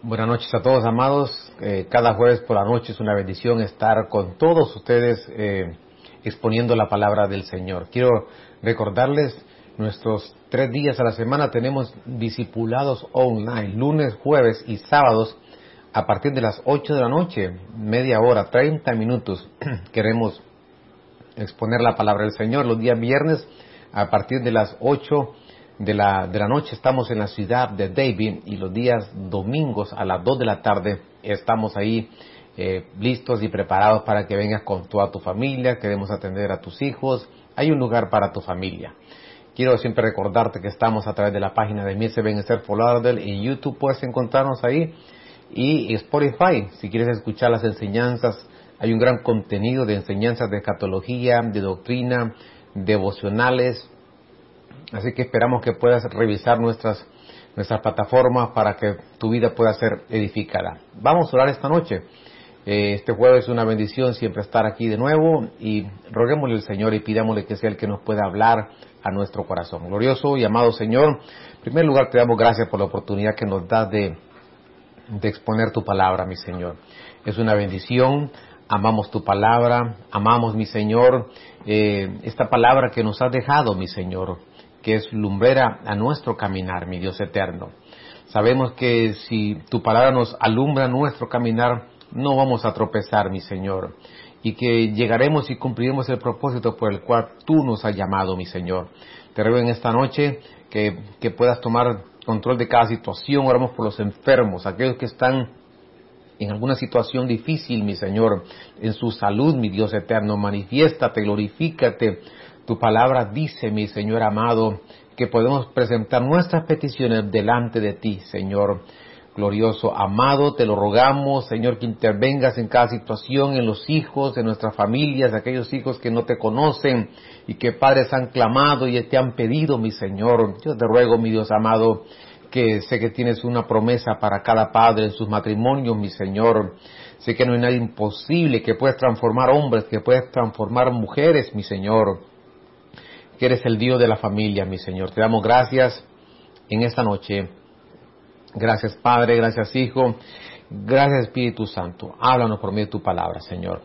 Buenas noches a todos, amados. Eh, cada jueves por la noche es una bendición estar con todos ustedes eh, exponiendo la palabra del Señor. Quiero recordarles, nuestros tres días a la semana tenemos discipulados online, lunes, jueves y sábados a partir de las 8 de la noche, media hora, 30 minutos. Queremos exponer la palabra del Señor. Los días viernes a partir de las 8 de la, de la noche estamos en la ciudad de David y los días domingos a las 2 de la tarde estamos ahí eh, listos y preparados para que vengas con toda tu familia, queremos atender a tus hijos, hay un lugar para tu familia. Quiero siempre recordarte que estamos a través de la página de Mise Benecer Lauderdale y YouTube. Puedes encontrarnos ahí y Spotify. Si quieres escuchar las enseñanzas hay un gran contenido de enseñanzas de escatología, de doctrina, devocionales, Así que esperamos que puedas revisar nuestras, nuestras plataformas para que tu vida pueda ser edificada. Vamos a orar esta noche. Eh, este jueves es una bendición siempre estar aquí de nuevo y roguémosle al Señor y pidámosle que sea el que nos pueda hablar a nuestro corazón. Glorioso y amado Señor, en primer lugar te damos gracias por la oportunidad que nos das de, de exponer tu palabra, mi Señor. Es una bendición amamos tu palabra, amamos, mi Señor, eh, esta palabra que nos has dejado, mi Señor que es lumbrera a nuestro caminar, mi Dios eterno. Sabemos que si tu palabra nos alumbra nuestro caminar, no vamos a tropezar, mi Señor, y que llegaremos y cumpliremos el propósito por el cual tú nos has llamado, mi Señor. Te ruego en esta noche que, que puedas tomar control de cada situación, oramos por los enfermos, aquellos que están en alguna situación difícil, mi Señor, en su salud, mi Dios eterno, manifiéstate, glorifícate, tu palabra dice, mi Señor amado, que podemos presentar nuestras peticiones delante de ti, Señor glorioso, amado, te lo rogamos, Señor, que intervengas en cada situación, en los hijos, en nuestras familias, aquellos hijos que no te conocen y que padres han clamado y te han pedido, mi Señor. Yo te ruego, mi Dios amado, que sé que tienes una promesa para cada padre en sus matrimonios, mi Señor. Sé que no hay nada imposible, que puedes transformar hombres, que puedes transformar mujeres, mi Señor que eres el Dios de la familia, mi Señor. Te damos gracias en esta noche. Gracias Padre, gracias Hijo, gracias Espíritu Santo. Háblanos por medio de tu palabra, Señor.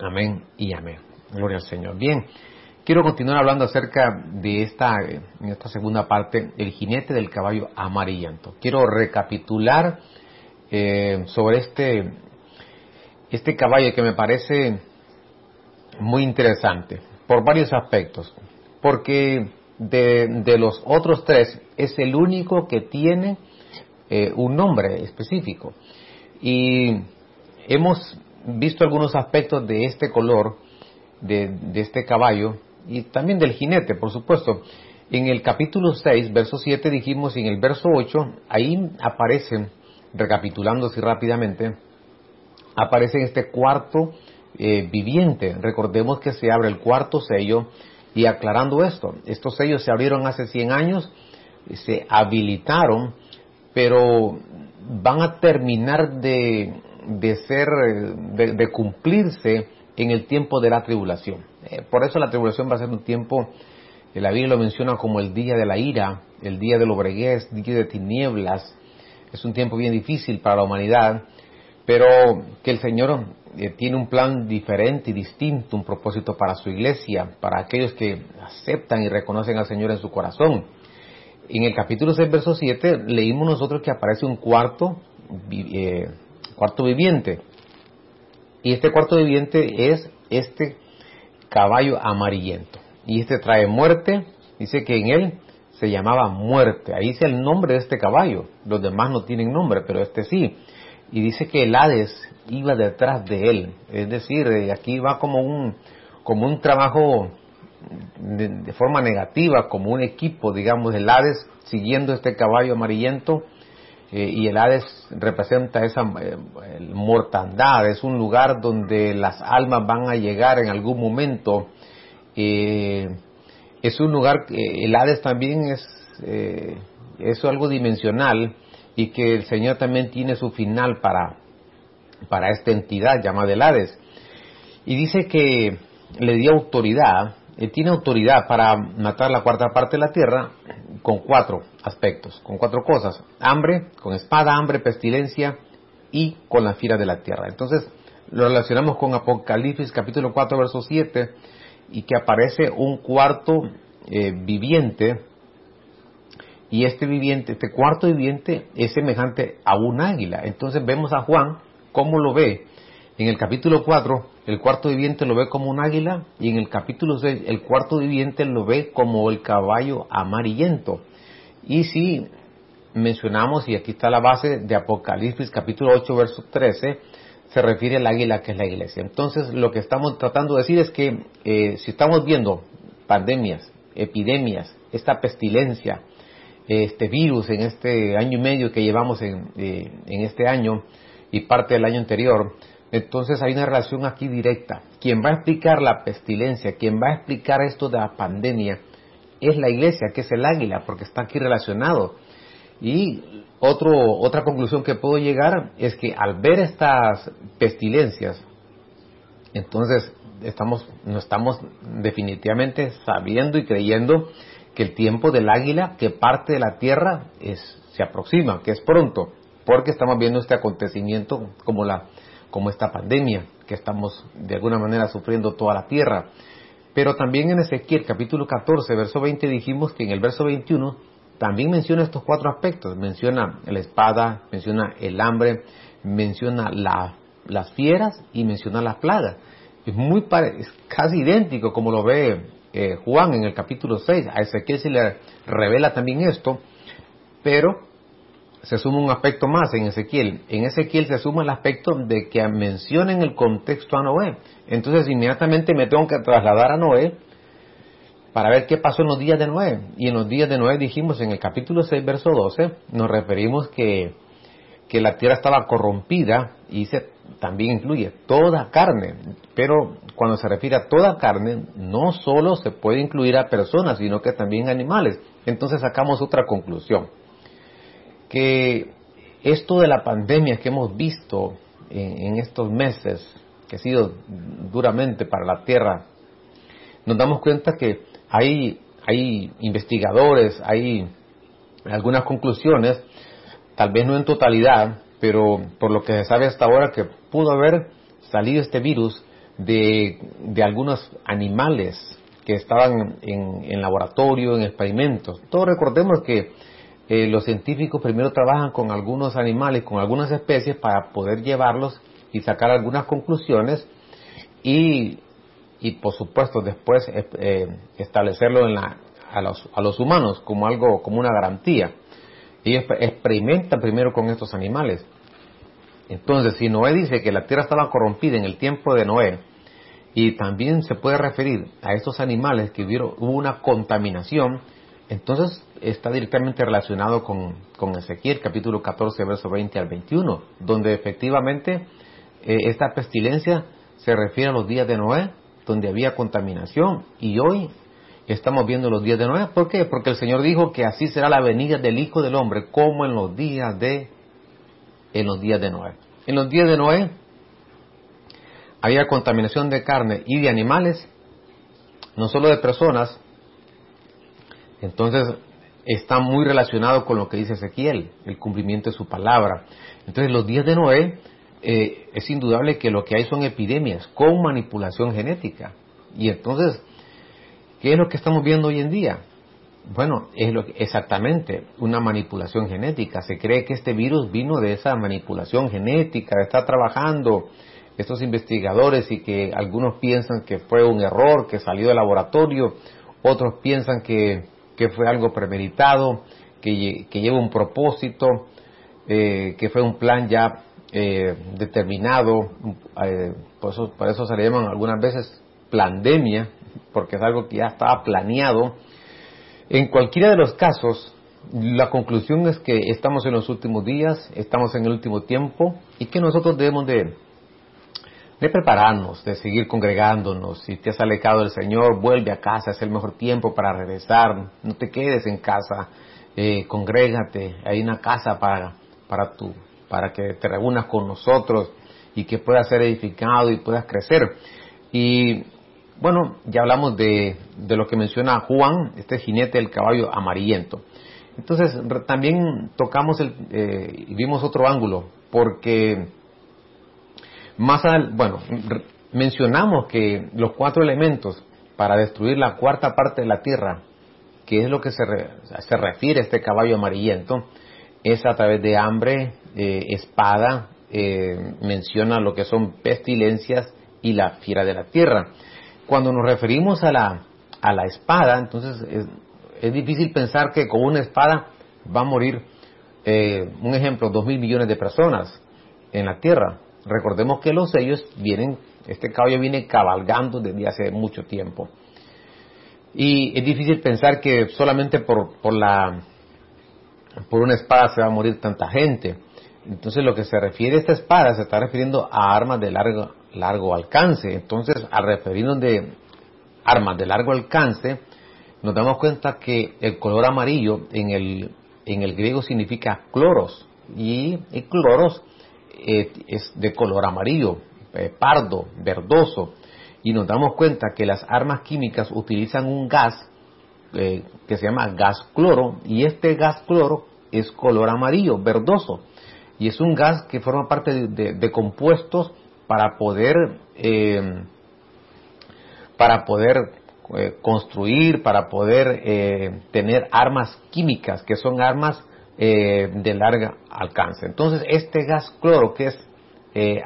Amén y amén. Gloria al Señor. Bien, quiero continuar hablando acerca de esta, en esta segunda parte, el jinete del caballo amarillento. Quiero recapitular eh, sobre este, este caballo que me parece muy interesante por varios aspectos porque de, los otros tres es el único que tiene eh, un nombre específico. Y hemos visto algunos aspectos de este color, de, este caballo, y también del jinete, por supuesto. En el capítulo 6, verso 7 dijimos, y en el verso 8, ahí aparecen, recapitulando así rápidamente, aparece este cuarto eh, viviente. Recordemos que se abre el cuarto sello y aclarando esto, estos sellos se abrieron hace 100 años, se habilitaron, pero van a terminar de, ser, de, cumplirse en el tiempo de la tribulación. Eh, por eso la tribulación va a ser un tiempo, la Biblia lo menciona como el día de la ira, el día del obregués, día de tinieblas. Es un tiempo bien difícil para la humanidad, pero que el Señor eh, tiene un plan diferente y distinto, un propósito para su iglesia, para aquellos que aceptan y reconocen al Señor en su corazón. En el capítulo 6, verso 7, leímos nosotros que aparece un cuarto, eh, cuarto viviente. Y este cuarto viviente es este caballo amarillento. Y este trae muerte, dice que en él se llamaba muerte. Ahí dice el nombre de este caballo. Los demás no tienen nombre, pero este sí y dice que el Hades iba detrás de él. Es decir, eh, aquí va como un, como un trabajo de, forma negativa, como un equipo, digamos, el Hades siguiendo este caballo amarillento. Eh, y el Hades representa esa eh, mortandad, es un lugar donde las almas van a llegar en algún momento. es un lugar, el Hades también es, es algo dimensional, y que el Señor también tiene su final para, para esta entidad llamada el Hades. Y dice que le dio autoridad eh, tiene autoridad para matar la cuarta parte de la tierra con cuatro aspectos, con cuatro cosas. Hambre, con espada, hambre, pestilencia y con la fiera de la tierra. Entonces, lo relacionamos con Apocalipsis capítulo 4, verso 7, y que aparece un cuarto eh, viviente, y este viviente, este cuarto viviente es semejante a un águila. Entonces vemos a Juan cómo lo ve. En el capítulo 4, el cuarto viviente lo ve como un águila y en el capítulo 6, el cuarto viviente lo ve como el caballo amarillento. Y si mencionamos, y aquí está la base de Apocalipsis capítulo 8, verso 13, se refiere al águila que es la iglesia. Entonces, lo que estamos tratando de decir es que eh, si estamos viendo pandemias, epidemias, esta pestilencia, este virus en este año y medio que llevamos en, eh, en este año y parte del año anterior, entonces hay una relación aquí directa. Quien va a explicar la pestilencia, quien va a explicar esto de la pandemia, es la iglesia, que es el águila, porque está aquí relacionado. Y otro, otra conclusión que puedo llegar es que al ver estas pestilencias, entonces estamos, no estamos definitivamente sabiendo y creyendo que el tiempo del águila que parte de la tierra es, se aproxima, que es pronto, porque estamos viendo este acontecimiento como, la, como esta pandemia que estamos de alguna manera sufriendo toda la tierra. Pero también en Ezequiel capítulo 14, verso 20 dijimos que en el verso 21 también menciona estos cuatro aspectos. Menciona la espada, menciona el hambre, menciona las fieras y menciona las plagas. Es muy es casi idéntico como lo ve eh, Juan en el capítulo 6. A Ezequiel se le revela también esto, pero se suma un aspecto más en Ezequiel. En Ezequiel se suma el aspecto de que menciona en el contexto a Noé. Entonces inmediatamente me tengo que trasladar a Noé para ver qué pasó en los días de Noé. Y en los días de Noé dijimos en el capítulo 6, verso 12, nos referimos que, que la tierra estaba corrompida y se también incluye toda carne. Pero cuando se refiere a toda carne, no solo se puede incluir a personas, sino que también animales. Entonces sacamos otra conclusión. Que esto de la pandemia que hemos visto en estos meses, que ha sido duramente para la tierra, nos damos cuenta que hay, hay investigadores, hay algunas conclusiones, tal vez no en totalidad, pero por lo que se sabe hasta ahora que pudo haber salido este virus de, de algunos animales que estaban en, laboratorio, en experimentos. Todos recordemos que eh, los científicos primero trabajan con algunos animales, con algunas especies para poder llevarlos y sacar algunas conclusiones y y por supuesto después eh, eh, establecerlo en la, a, los, a los humanos como algo, como una garantía. Ellos experimentan primero con estos animales. Entonces, si Noé dice que la tierra estaba corrompida en el tiempo de Noé, y también se puede referir a estos animales que hubo una contaminación, entonces está directamente relacionado con, con Ezequiel capítulo 14, verso 20 al 21, donde efectivamente eh, esta pestilencia se refiere a los días de Noé, donde había contaminación. Y hoy estamos viendo los días de Noé. ¿Por qué? Porque el Señor dijo que así será la venida del Hijo del Hombre, como en los días de, en los días de Noé. En los días de Noé había contaminación de carne y de animales, no solo de personas. Entonces está muy relacionado con lo que dice Ezequiel, el cumplimiento de su palabra. Entonces los días de Noé eh, es indudable que lo que hay son epidemias con manipulación genética. Y entonces, ¿qué es lo que estamos viendo hoy en día? Bueno, es lo exactamente una manipulación genética. Se cree que este virus vino de esa manipulación genética, está trabajando estos investigadores y que algunos piensan que fue un error, que salió del laboratorio, otros piensan que, que fue algo premeditado, que, que lleva un propósito, eh, que fue un plan ya eh, determinado, eh, por, eso, por eso se le llaman algunas veces pandemia, porque es algo que ya estaba planeado. En cualquiera de los casos, la conclusión es que estamos en los últimos días, estamos en el último tiempo y que nosotros debemos de, prepararnos, de seguir congregándonos. Si te has alejado del Señor, vuelve a casa, es el mejor tiempo para regresar. No te quedes en casa, eh, congrégate, hay una casa para, para tu para que te reúnas con nosotros y que puedas ser edificado y puedas crecer. Y Bueno, ya hablamos de, de lo que menciona Juan, este jinete del caballo amarillento. Entonces, también tocamos el, eh, y vimos otro ángulo, porque más al, bueno, mencionamos que los cuatro elementos para destruir la cuarta parte de la tierra, que es lo que se, se refiere a este caballo amarillento, es a través de hambre, eh, espada, eh, menciona lo que son pestilencias y la fiera de la tierra. Cuando nos referimos a la, a la espada, entonces es, es difícil pensar que con una espada va a morir, eh, un ejemplo, dos mil millones de personas en la tierra. Recordemos que los sellos vienen, este caballo viene cabalgando desde hace mucho tiempo. Y es difícil pensar que solamente por, por, la, por una espada se va a morir tanta gente. Entonces lo que se refiere a esta espada se está refiriendo a armas de largo, largo alcance. Entonces al referirnos de armas de largo alcance, nos damos cuenta que el color amarillo en el, en el griego significa cloros y el cloros eh, es de color amarillo, eh, pardo, verdoso y nos damos cuenta que las armas químicas utilizan un gas eh, que se llama gas cloro y este gas cloro es color amarillo, verdoso y es un gas que forma parte de, compuestos para poder para poder eh, construir, para poder eh, tener armas químicas, que son armas eh, de largo alcance. Entonces, este gas cloro, que es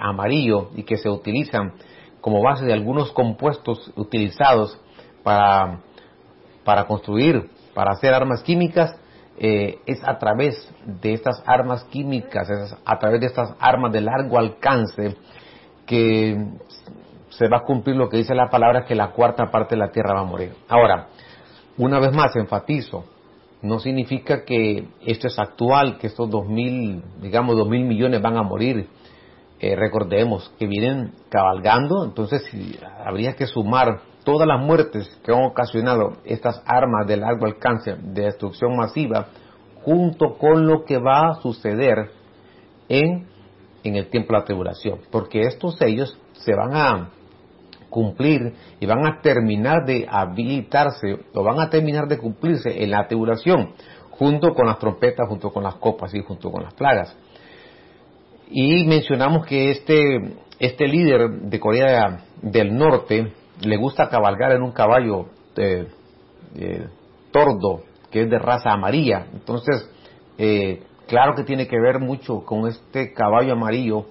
amarillo y que se utilizan como base de algunos compuestos utilizados para, para construir, para hacer armas químicas, es a través de estas armas químicas, es a través de estas armas de largo alcance que se va a cumplir lo que dice la palabra, que la cuarta parte de la tierra va a morir. Ahora, una vez más enfatizo, no significa que esto es actual, que estos dos mil, digamos, dos mil millones van a morir. Eh, recordemos que vienen cabalgando, entonces habría que sumar todas las muertes que han ocasionado estas armas de largo alcance de destrucción masiva junto con lo que va a suceder en, en el tiempo de la tribulación, porque estos sellos se van a cumplir y van a terminar de habilitarse o van a terminar de cumplirse en la tribulación, junto con las trompetas, junto con las copas y junto con las plagas. Y mencionamos que este, este líder de Corea del Norte le gusta cabalgar en un caballo eh, eh, tordo, que es de raza amarilla. Entonces, eh, claro que tiene que ver mucho con este caballo amarillo,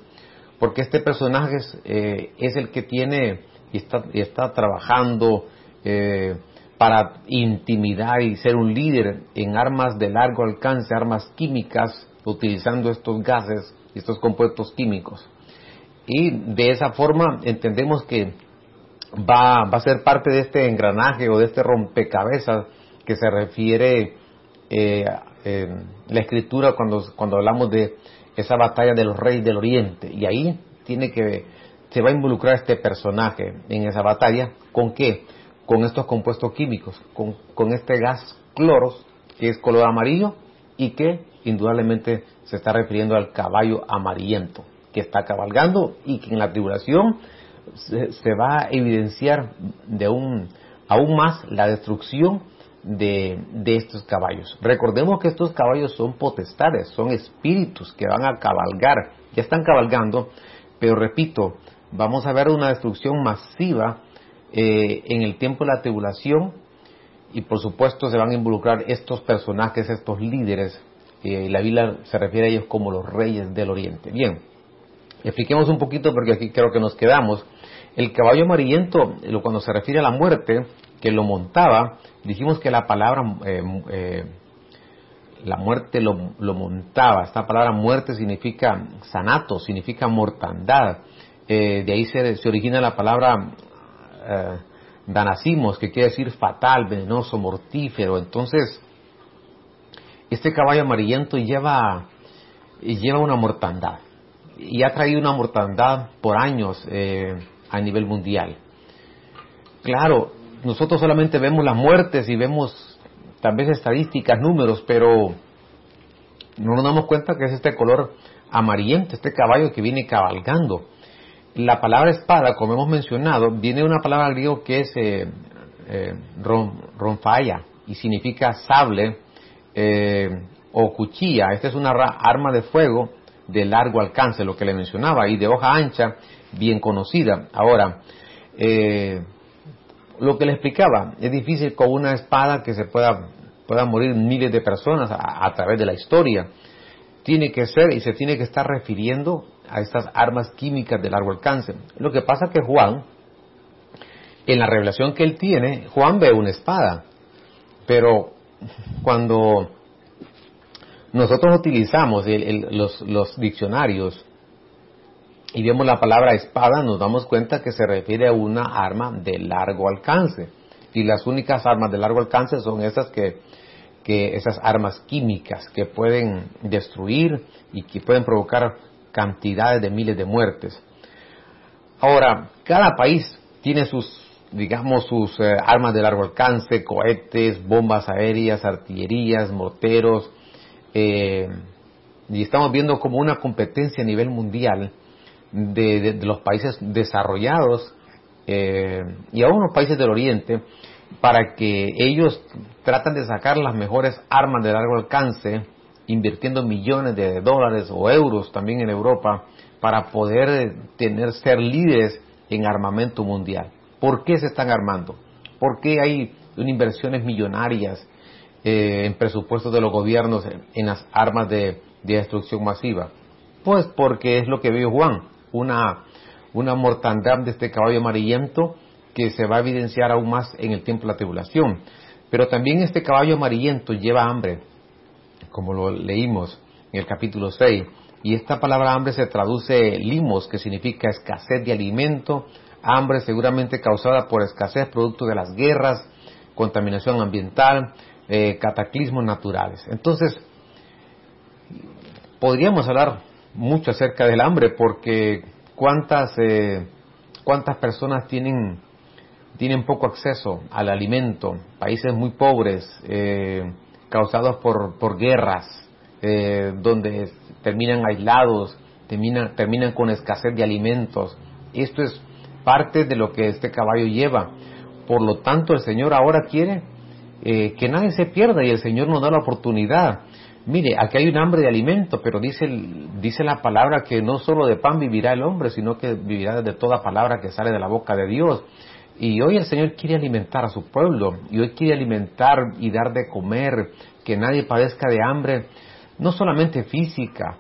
porque este personaje es el que tiene y está, trabajando eh, para intimidar y ser un líder en armas de largo alcance, armas químicas, utilizando estos gases, estos compuestos químicos. Y de esa forma entendemos que va, va a ser parte de este engranaje o de este rompecabezas que se refiere eh, la escritura cuando, cuando hablamos de esa batalla de los reyes del oriente. Y ahí tiene que se va a involucrar este personaje en esa batalla. ¿Con qué? Con estos compuestos químicos, con, este gas cloros, que es color amarillo y que indudablemente se está refiriendo al caballo amarillento, que está cabalgando y que en la tribulación se, va a evidenciar de un, aún más la destrucción de, de, estos caballos. Recordemos que estos caballos son potestades, son espíritus que van a cabalgar, ya están cabalgando, pero repito, vamos a ver una destrucción masiva eh, en el tiempo de la tribulación y por supuesto se van a involucrar estos personajes, estos líderes, eh, la Biblia se refiere a ellos como los reyes del oriente. Bien, expliquemos un poquito porque aquí creo que nos quedamos. El caballo amarillento, cuando se refiere a la muerte, que lo montaba, dijimos que la palabra eh, la muerte lo, lo, montaba. Esta palabra muerte significa sanato, significa mortandad. Eh, de ahí se, origina la palabra eh, danacimos, que quiere decir fatal, venenoso, mortífero. Entonces, este caballo amarillento lleva, lleva una mortandad y ha traído una mortandad por años eh, a nivel mundial. Claro, nosotros solamente vemos las muertes y vemos tal vez estadísticas, números, pero no nos damos cuenta que es este color amarillento, este caballo que viene cabalgando. la palabra espada, como hemos mencionado, viene de una palabra griego que es eh, eh, y significa sable eh, o cuchilla. Esta es una arma de fuego de largo alcance, lo que le mencionaba, y de hoja ancha, bien conocida. Ahora, lo que le explicaba, es difícil con una espada que se pueda, pueda morir miles de personas a través de la historia. Tiene que ser y se tiene que estar refiriendo a estas armas químicas de largo alcance. Lo que pasa que Juan, en la revelación que él tiene, Juan ve una espada, pero cuando nosotros utilizamos los, los diccionarios y vemos la palabra espada, nos damos cuenta que se refiere a una arma de largo alcance. Y las únicas armas de largo alcance son esas que, que esas armas químicas que pueden destruir y que pueden provocar cantidades de miles de muertes. Ahora, cada país tiene sus, digamos, sus eh, armas de largo alcance, cohetes, bombas aéreas, artillerías, morteros, eh, y estamos viendo como una competencia a nivel mundial de, los países desarrollados eh, y aún los países del Oriente para que ellos tratan de sacar las mejores armas de largo alcance invirtiendo millones de dólares o euros también en Europa para poder tener, ser líderes en armamento mundial. ¿Por qué se están armando? ¿Por qué hay inversiones millonarias eh, en presupuestos de los gobiernos en, las armas de, destrucción masiva? Pues porque es lo que vio Juan, una, una mortandad de este caballo amarillento que se va a evidenciar aún más en el tiempo de la tribulación. Pero también este caballo amarillento lleva hambre, como lo leímos en el capítulo 6. Y esta palabra hambre se traduce limos, que significa escasez de alimento, hambre seguramente causada por escasez producto de las guerras, contaminación ambiental, eh, cataclismos naturales. Entonces, podríamos hablar mucho acerca del hambre porque cuántas, eh, cuántas personas tienen, tienen poco acceso al alimento, países muy pobres, eh, causados por, por guerras, eh, donde terminan aislados, terminan, terminan con escasez de alimentos. Esto es parte de lo que este caballo lleva. Por lo tanto, el Señor ahora quiere eh, que nadie se pierda y el Señor nos da la oportunidad. Mire, aquí hay un hambre de alimento, pero dice, dice la palabra que no solo de pan vivirá el hombre, sino que vivirá de toda palabra que sale de la boca de Dios. Y hoy el Señor quiere alimentar a su pueblo, y hoy quiere alimentar y dar de comer, que nadie padezca de hambre, no solamente física,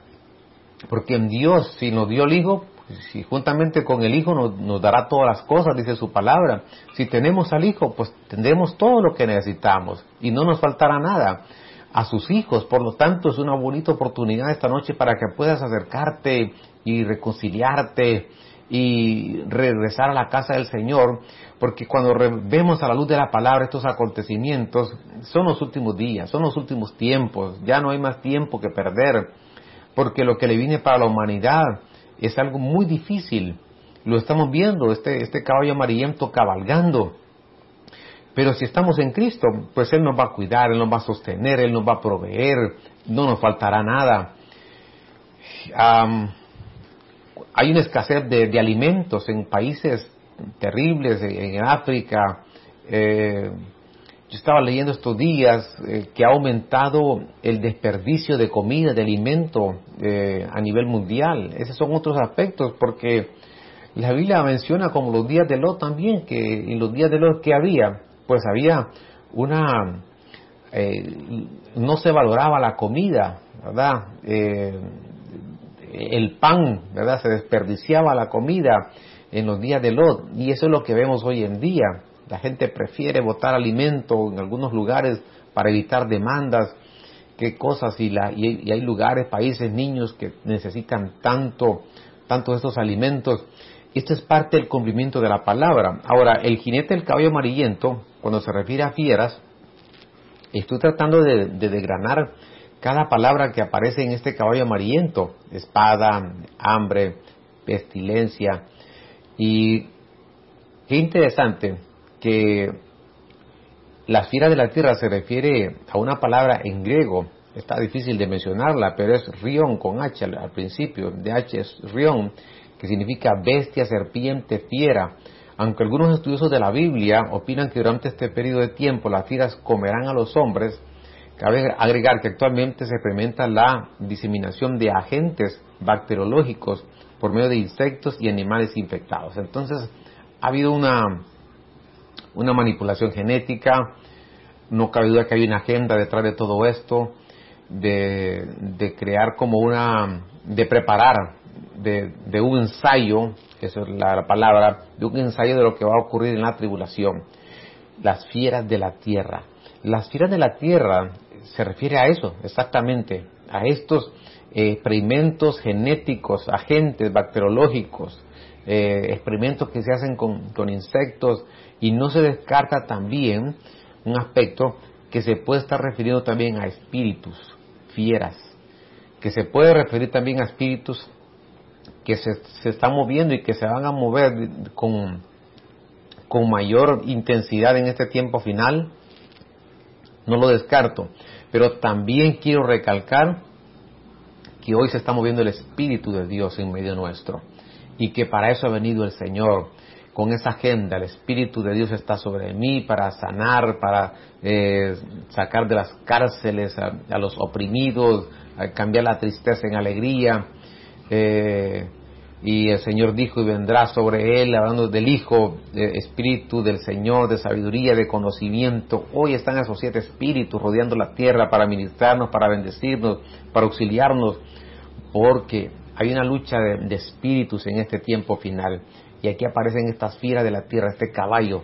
porque en Dios, si nos dio el Hijo, si juntamente con el Hijo nos, nos, dará todas las cosas, dice su palabra. Si tenemos al Hijo, pues tendremos todo lo que necesitamos y no nos faltará nada a sus hijos. Por lo tanto, es una bonita oportunidad esta noche para que puedas acercarte y reconciliarte y regresar a la casa del Señor, porque cuando vemos a la luz de la palabra estos acontecimientos, son los últimos días, son los últimos tiempos, ya no hay más tiempo que perder, porque lo que le viene para la humanidad es algo muy difícil. Lo estamos viendo, este, este caballo amarillento cabalgando. Pero si estamos en Cristo, pues Él nos va a cuidar, Él nos va a sostener, Él nos va a proveer, no nos faltará nada hay una escasez de, alimentos en países terribles, en, África. Eh, yo estaba leyendo estos días eh, que ha aumentado el desperdicio de comida, de alimento eh, a nivel mundial. Esos son otros aspectos porque la Biblia menciona como los días de Lot también, que en los días de Lot que había, pues había una... no se valoraba la comida, ¿verdad? el pan, ¿verdad? Se desperdiciaba la comida en los días de Lot y eso es lo que vemos hoy en día. La gente prefiere botar alimento en algunos lugares para evitar demandas, qué cosas y, la, y, hay lugares, países, niños que necesitan tanto, tanto estos alimentos. Esto es parte del cumplimiento de la palabra. Ahora, el jinete del caballo amarillento, cuando se refiere a fieras, estoy tratando de, de desgranar cada palabra que aparece en este caballo amarillento, espada, hambre, pestilencia. Y qué interesante que la fiera de la tierra se refiere a una palabra en griego, está difícil de mencionarla, pero es rion con H al, principio, de H es rion, que significa bestia, serpiente, fiera. Aunque algunos estudiosos de la Biblia opinan que durante este periodo de tiempo las fieras comerán a los hombres, cabe agregar que actualmente se experimenta la diseminación de agentes bacteriológicos por medio de insectos y animales infectados. Entonces, ha habido una, una manipulación genética, no cabe duda que hay una agenda detrás de todo esto, de, de crear como una, de preparar, de, un ensayo, esa es la, palabra, de un ensayo de lo que va a ocurrir en la tribulación. Las fieras de la tierra. Las fieras de la tierra se refiere a eso, exactamente, a estos eh, experimentos genéticos, agentes bacteriológicos, eh, experimentos que se hacen con, con insectos y no se descarta también un aspecto que se puede estar refiriendo también a espíritus, fieras, que se puede referir también a espíritus que se, se están moviendo y que se van a mover con, con mayor intensidad en este tiempo final, no lo descarto, pero también quiero recalcar que hoy se está moviendo el Espíritu de Dios en medio nuestro y que para eso ha venido el Señor con esa agenda. El Espíritu de Dios está sobre mí para sanar, para eh, sacar de las cárceles a, los oprimidos, cambiar la tristeza en alegría. Eh, y el Señor dijo y vendrá sobre él, hablando del Hijo, Espíritu del Señor, de sabiduría, de conocimiento. Hoy están esos siete espíritus rodeando la tierra para ministrarnos, para bendecirnos, para auxiliarnos, porque hay una lucha de, espíritus en este tiempo final. Y aquí aparecen estas fieras de la tierra, este caballo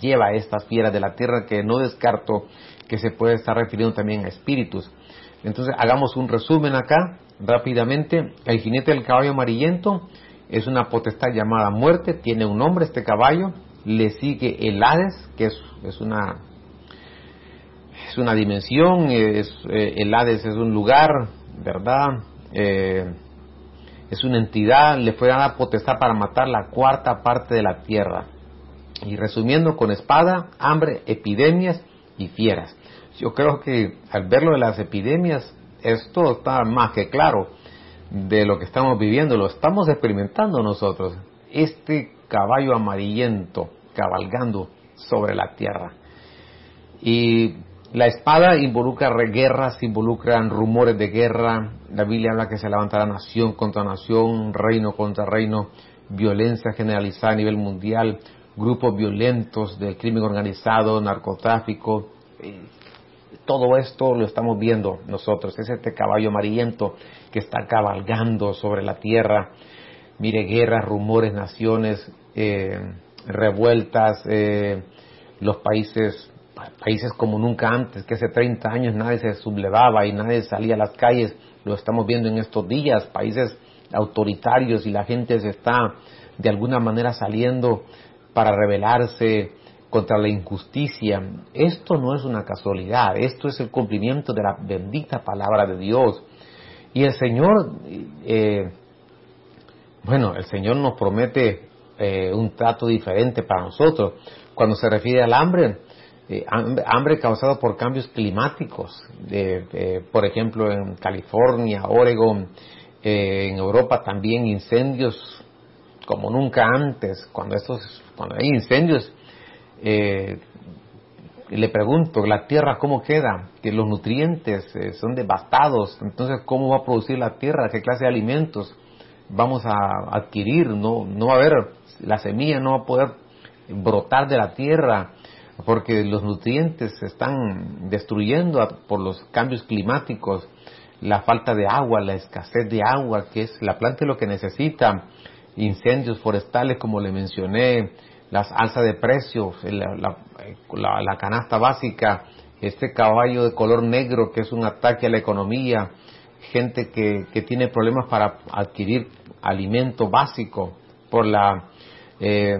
lleva estas fieras de la tierra que no descarto que se puede estar refiriendo también a espíritus. Entonces hagamos un resumen acá rápidamente. El jinete del caballo amarillento es una potestad llamada muerte, tiene un nombre este caballo. Le sigue el Hades, que es, una es una dimensión, es, eh, el Hades es un lugar, ¿verdad? Eh, es una entidad, le fue dada potestad para matar la cuarta parte de la tierra. Y resumiendo, con espada, hambre, epidemias y fieras. Yo creo que al verlo de las epidemias, esto está más que claro de lo que estamos viviendo, lo estamos experimentando nosotros. Este caballo amarillento cabalgando sobre la tierra. Y la espada involucra guerras, involucran rumores de guerra. La Biblia habla que se levantará nación contra nación, reino contra reino, violencia generalizada a nivel mundial, grupos violentos del crimen organizado, narcotráfico. Todo esto lo estamos viendo nosotros. Es este caballo amarillento que está cabalgando sobre la tierra. Mire, guerras, rumores, naciones, eh, revueltas, eh, los países países como nunca antes, que hace 30 años nadie se sublevaba y nadie salía a las calles, lo estamos viendo en estos días, países autoritarios y la gente se está de alguna manera saliendo para rebelarse contra la injusticia. Esto no es una casualidad, esto es el cumplimiento de la bendita palabra de Dios. Y el Señor, eh, bueno, el Señor nos promete eh, un trato diferente para nosotros. Cuando se refiere al hambre, eh, hambre causado por cambios climáticos, por ejemplo en California, Oregon, en Europa también incendios como nunca antes, cuando estos, cuando hay incendios, eh, le pregunto, la tierra cómo queda, que los nutrientes son devastados, entonces cómo va a producir la tierra, qué clase de alimentos vamos a adquirir, no, no va a haber, la semilla no va a poder brotar de la tierra, porque los nutrientes se están destruyendo por los cambios climáticos, la falta de agua, la escasez de agua, que es la planta lo que necesita, incendios forestales, como le mencioné, las alzas de precios, la, canasta básica, este caballo de color negro que es un ataque a la economía, gente que, que tiene problemas para adquirir alimento básico por la, eh,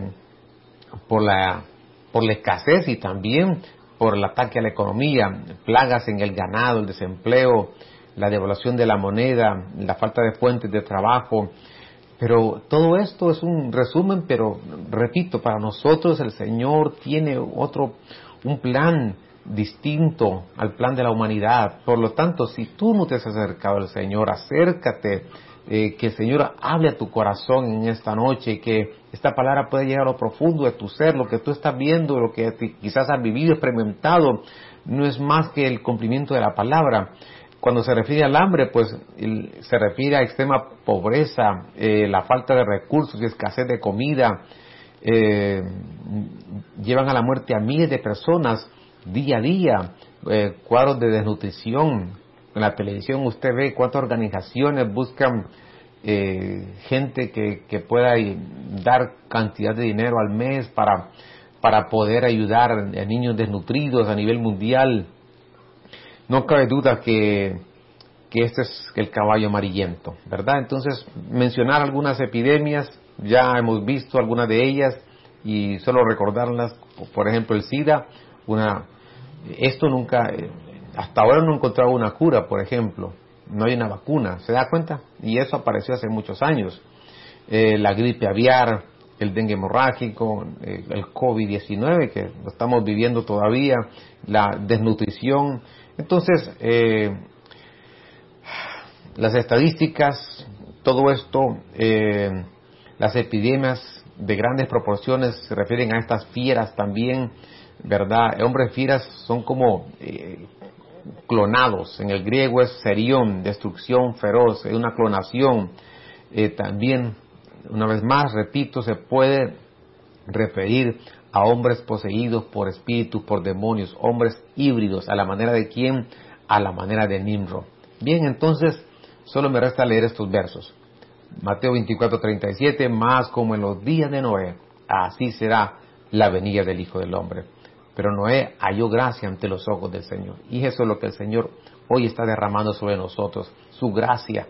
por la por la escasez y también por el ataque a la economía, plagas en el ganado, el desempleo, la devaluación de la moneda, la falta de fuentes de trabajo. Pero todo esto es un resumen, pero repito, para nosotros el Señor tiene otro, un plan distinto al plan de la humanidad. Por lo tanto, si tú no te has acercado al Señor, acércate, eh, que el Señor hable a tu corazón en esta noche, que esta palabra pueda llegar a lo profundo de tu ser, lo que tú estás viendo, lo que quizás has vivido, experimentado, no es más que el cumplimiento de la palabra. Cuando se refiere al hambre, pues se refiere a extrema pobreza, eh, la falta de recursos y escasez de comida, eh, llevan a la muerte a miles de personas día a día, eh, cuadros de desnutrición. En la televisión usted ve cuántas organizaciones buscan gente que, que, pueda dar cantidad de dinero al mes para, para poder ayudar a niños desnutridos a nivel mundial. No cabe duda que, que este es el caballo amarillento, ¿verdad? Entonces, mencionar algunas epidemias, ya hemos visto algunas de ellas y solo recordarlas, por ejemplo, el SIDA, una esto nunca, eh, hasta ahora no he encontrado una cura, por ejemplo, no hay una vacuna, ¿se da cuenta? Y eso apareció hace muchos años. Eh, la gripe aviar, el dengue hemorrágico, eh, el COVID-19 que lo estamos viviendo todavía, la desnutrición. Entonces, las estadísticas, todo esto, las epidemias de grandes proporciones se refieren a estas fieras también ¿verdad? Hombres fieras son como eh, clonados. En el griego es serión, destrucción feroz, es una clonación. Eh, también, una vez más, repito, se puede referir a hombres poseídos por espíritus, por demonios, hombres híbridos, a la manera de quién, a la manera de Nimro. Bien, entonces, solo me resta leer estos versos. Mateo 24:37, más como en los días de Noé, así será la venida del Hijo del Hombre. Pero Noé halló gracia ante los ojos del Señor. Y eso es lo que el Señor hoy está derramando sobre nosotros, su gracia.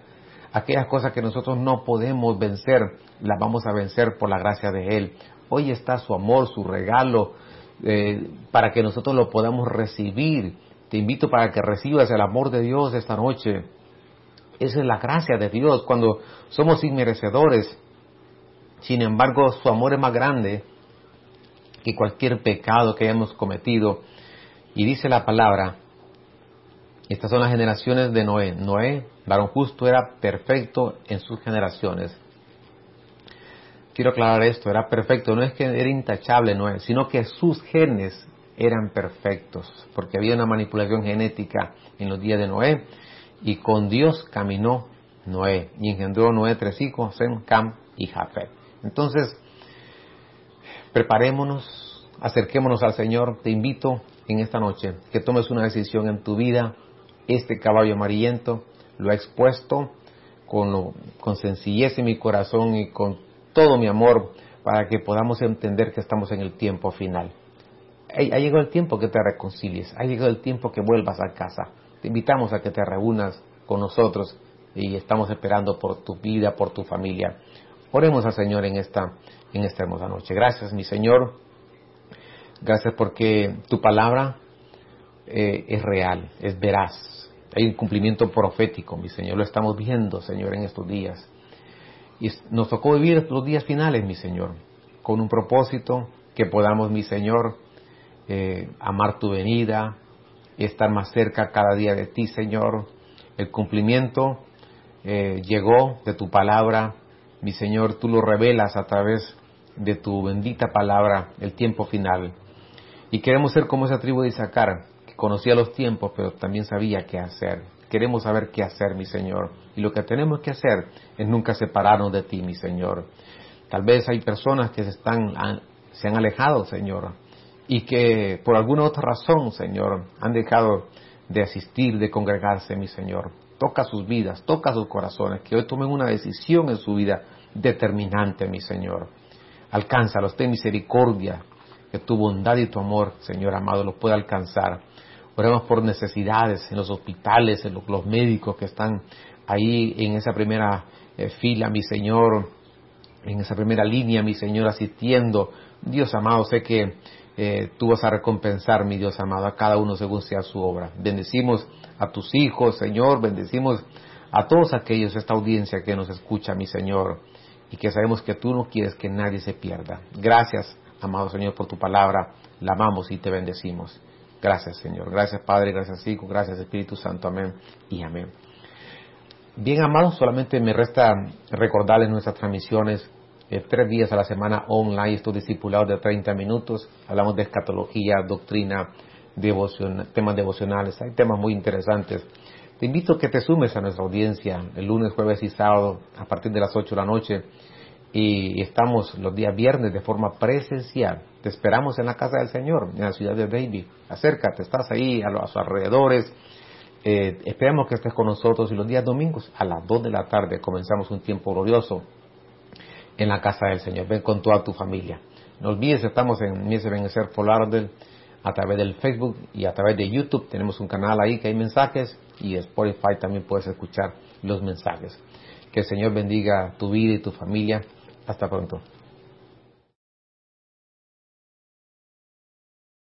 Aquellas cosas que nosotros no podemos vencer, las vamos a vencer por la gracia de Él. Hoy está su amor, su regalo, eh, para que nosotros lo podamos recibir. Te invito para que recibas el amor de Dios esta noche. Esa es la gracia de Dios cuando somos inmerecedores. Sin embargo, su amor es más grande que cualquier pecado que hayamos cometido. Y dice la palabra, estas son las generaciones de Noé. Noé, varón justo, era perfecto en sus generaciones. Quiero aclarar esto, era perfecto, no es que era intachable Noé, sino que sus genes eran perfectos, porque había una manipulación genética en los días de Noé, y con Dios caminó Noé, y engendró Noé tres hijos, Sem, Cam y Jafet. Entonces, Preparémonos, acerquémonos al Señor. Te invito en esta noche que tomes una decisión en tu vida. Este caballo amarillento lo he expuesto con, con sencillez en mi corazón y con todo mi amor para que podamos entender que estamos en el tiempo final. Ha llegado el tiempo que te reconcilies, ha llegado el tiempo que vuelvas a casa. Te invitamos a que te reúnas con nosotros y estamos esperando por tu vida, por tu familia. Oremos al Señor en esta, en esta hermosa noche. Gracias, mi Señor. Gracias porque tu palabra eh, es real, es veraz. Hay un cumplimiento profético, mi Señor. Lo estamos viendo, Señor, en estos días. Y nos tocó vivir los días finales, mi Señor, con un propósito que podamos, mi Señor, eh, amar tu venida, estar más cerca cada día de ti, Señor. El cumplimiento eh, llegó de tu palabra mi Señor, tú lo revelas a través de tu bendita palabra, el tiempo final. Y queremos ser como esa tribu de Isaacar, conocía los tiempos, pero también sabía qué hacer. Queremos saber qué hacer, mi Señor. Y lo que tenemos que hacer es nunca separarnos de ti, mi Señor. Tal vez hay personas que se, están, se han alejado, Señor, y que por alguna otra razón, Señor, han dejado de asistir, de congregarse, mi Señor. Toca sus vidas, toca sus corazones, que hoy tomen una decisión en su vida determinante, mi Señor. Alcánzalos, ten misericordia, que tu bondad y tu amor, Señor amado, los pueda alcanzar. Oremos por necesidades en los hospitales, en los, médicos que están ahí en esa primera eh, fila, mi Señor, en esa primera línea, mi Señor, asistiendo. Dios amado, sé que eh, tú vas a recompensar, mi Dios amado, a cada uno según sea su obra. Bendecimos a tus hijos, Señor, bendecimos a todos aquellos, esta audiencia que nos escucha, mi Señor y que sabemos que tú no quieres que nadie se pierda. Gracias, amado Señor, por tu palabra. La amamos y te bendecimos. Gracias, Señor. Gracias, Padre. Gracias, Hijo. Gracias, Espíritu Santo. Amén y amén. Bien, amados, solamente me resta recordarles nuestras transmisiones eh, tres días a la semana online, estos discipulados de 30 minutos. Hablamos de escatología, doctrina, temas devocionales. Hay temas muy interesantes. Te invito a que te sumes a nuestra audiencia el lunes, jueves y sábado a partir de las 8 de la noche. Y estamos los días viernes de forma presencial. Te esperamos en la casa del Señor, en la ciudad de David. Acércate, estás ahí a los alrededores eh, esperamos que estés con nosotros y los días domingos a las 2 de la tarde comenzamos un tiempo glorioso en la casa del Señor. Ven con toda tu familia. No olvides, estamos en Mies Benecer Polardel a través del Facebook y a través de YouTube. Tenemos un canal ahí que hay mensajes y Spotify también puedes escuchar los mensajes. Que el Señor bendiga tu vida y tu familia. Hasta pronto.